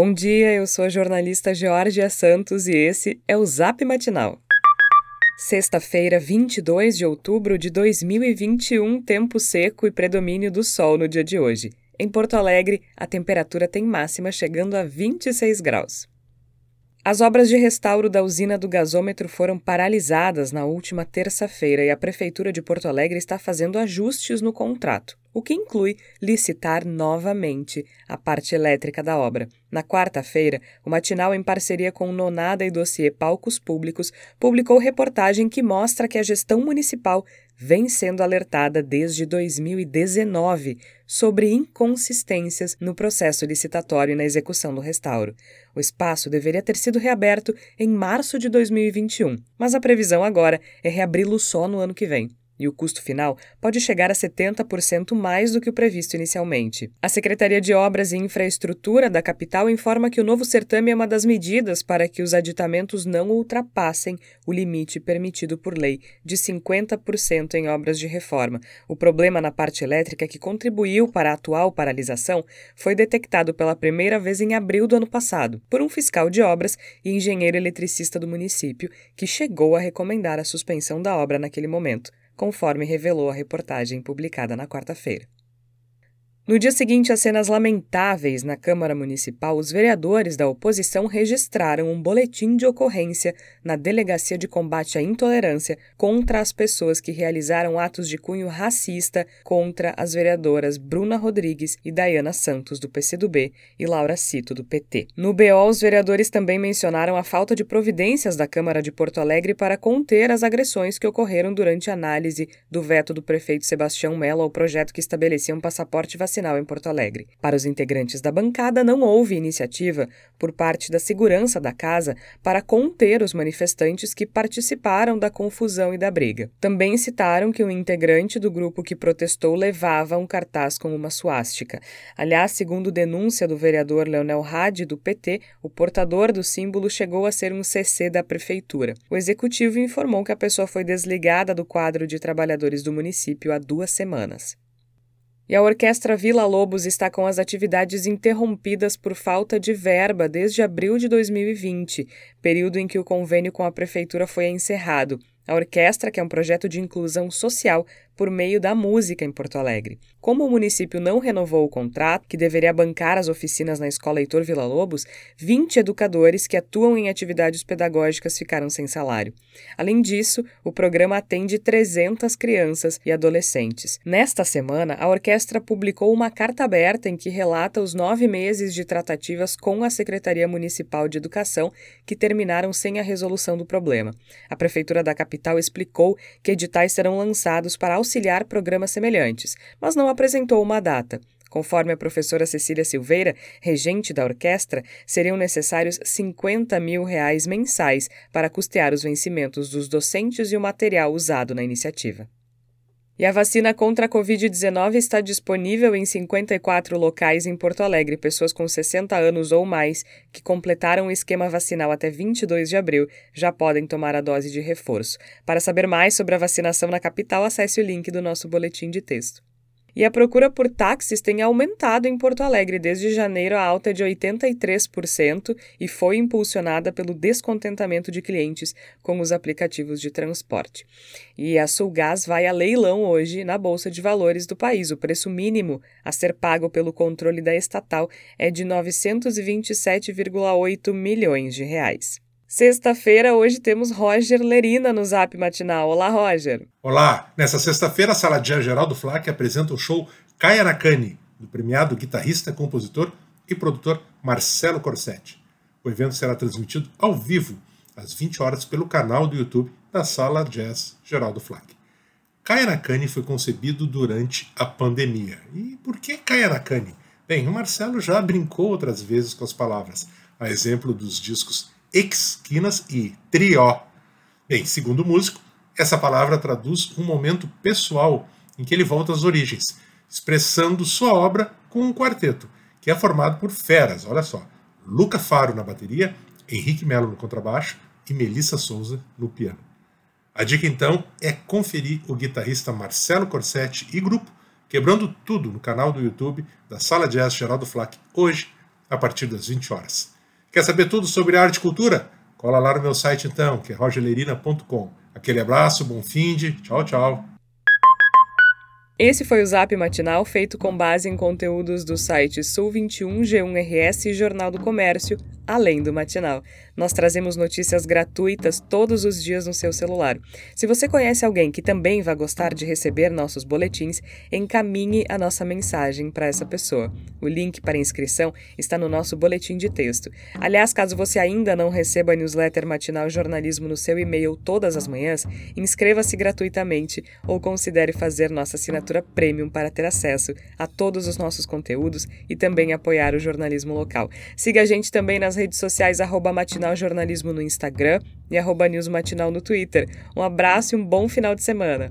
Bom dia, eu sou a jornalista Georgia Santos e esse é o Zap Matinal. Sexta-feira, 22 de outubro de 2021, tempo seco e predomínio do sol no dia de hoje. Em Porto Alegre, a temperatura tem máxima chegando a 26 graus. As obras de restauro da usina do gasômetro foram paralisadas na última terça-feira e a Prefeitura de Porto Alegre está fazendo ajustes no contrato, o que inclui licitar novamente a parte elétrica da obra. Na quarta-feira, o Matinal, em parceria com Nonada e Dossiê Palcos Públicos, publicou reportagem que mostra que a gestão municipal vem sendo alertada desde 2019 sobre inconsistências no processo licitatório e na execução do restauro. O espaço deveria ter sido reaberto em março de 2021, mas a previsão agora é reabri-lo só no ano que vem e o custo final pode chegar a 70% mais do que o previsto inicialmente. A Secretaria de Obras e Infraestrutura da capital informa que o novo certame é uma das medidas para que os aditamentos não ultrapassem o limite permitido por lei de 50% em obras de reforma. O problema na parte elétrica que contribuiu para a atual paralisação foi detectado pela primeira vez em abril do ano passado por um fiscal de obras e engenheiro eletricista do município, que chegou a recomendar a suspensão da obra naquele momento conforme revelou a reportagem publicada na quarta-feira. No dia seguinte às cenas lamentáveis na Câmara Municipal, os vereadores da oposição registraram um boletim de ocorrência na Delegacia de Combate à Intolerância contra as pessoas que realizaram atos de cunho racista contra as vereadoras Bruna Rodrigues e Dayana Santos, do PCdoB, e Laura Cito, do PT. No BO, os vereadores também mencionaram a falta de providências da Câmara de Porto Alegre para conter as agressões que ocorreram durante a análise do veto do prefeito Sebastião Mello ao projeto que estabelecia um passaporte vacinal vacinal em Porto Alegre. Para os integrantes da bancada, não houve iniciativa por parte da segurança da casa para conter os manifestantes que participaram da confusão e da briga. Também citaram que um integrante do grupo que protestou levava um cartaz com uma suástica. Aliás, segundo denúncia do vereador Leonel Hadi, do PT, o portador do símbolo chegou a ser um CC da prefeitura. O executivo informou que a pessoa foi desligada do quadro de trabalhadores do município há duas semanas. E a Orquestra Vila Lobos está com as atividades interrompidas por falta de verba desde abril de 2020, período em que o convênio com a prefeitura foi encerrado. A orquestra, que é um projeto de inclusão social, por meio da música em Porto Alegre. Como o município não renovou o contrato, que deveria bancar as oficinas na Escola Heitor Villa-Lobos, 20 educadores que atuam em atividades pedagógicas ficaram sem salário. Além disso, o programa atende 300 crianças e adolescentes. Nesta semana, a orquestra publicou uma carta aberta em que relata os nove meses de tratativas com a Secretaria Municipal de Educação que terminaram sem a resolução do problema. A Prefeitura da capital explicou que editais serão lançados para auxiliar programas semelhantes, mas não apresentou uma data. Conforme a professora Cecília Silveira, regente da orquestra, seriam necessários 50 mil reais mensais para custear os vencimentos dos docentes e o material usado na iniciativa. E a vacina contra a Covid-19 está disponível em 54 locais em Porto Alegre. Pessoas com 60 anos ou mais que completaram o esquema vacinal até 22 de abril já podem tomar a dose de reforço. Para saber mais sobre a vacinação na capital, acesse o link do nosso boletim de texto. E a procura por táxis tem aumentado em Porto Alegre desde janeiro, a alta é de 83% e foi impulsionada pelo descontentamento de clientes com os aplicativos de transporte. E a Sulgás vai a leilão hoje na Bolsa de Valores do país. O preço mínimo a ser pago pelo controle da estatal é de 927,8 milhões de reais. Sexta-feira, hoje temos Roger Lerina no Zap Matinal. Olá, Roger. Olá. Nessa sexta-feira, a Sala de Geraldo Flack apresenta o show Caia Nakani, do premiado guitarrista, compositor e produtor Marcelo Corsetti. O evento será transmitido ao vivo, às 20 horas, pelo canal do YouTube da Sala Jazz Geraldo Flack. Caia Nakani foi concebido durante a pandemia. E por que Caia Nakani? Bem, o Marcelo já brincou outras vezes com as palavras, a exemplo dos discos esquinas e trió. Bem, segundo o músico, essa palavra traduz um momento pessoal em que ele volta às origens, expressando sua obra com um quarteto, que é formado por feras, olha só, Luca Faro na bateria, Henrique Melo no contrabaixo e Melissa Souza no piano. A dica então é conferir o guitarrista Marcelo Corsetti e grupo quebrando tudo no canal do YouTube da Sala Jazz Geraldo Flack hoje a partir das 20 horas. Quer saber tudo sobre arte e cultura? Cola lá no meu site então, que é rogerleirina.com. Aquele abraço, bom fim de, tchau, tchau. Esse foi o Zap Matinal, feito com base em conteúdos do site Sul 21, G1RS e Jornal do Comércio, além do matinal. Nós trazemos notícias gratuitas todos os dias no seu celular. Se você conhece alguém que também vai gostar de receber nossos boletins, encaminhe a nossa mensagem para essa pessoa. O link para inscrição está no nosso boletim de texto. Aliás, caso você ainda não receba a newsletter matinal jornalismo no seu e-mail todas as manhãs, inscreva-se gratuitamente ou considere fazer nossa assinatura premium para ter acesso a todos os nossos conteúdos e também apoiar o jornalismo local. Siga a gente também nas redes sociais arroba Matinal Jornalismo no Instagram e arroba News Matinal no Twitter. Um abraço e um bom final de semana.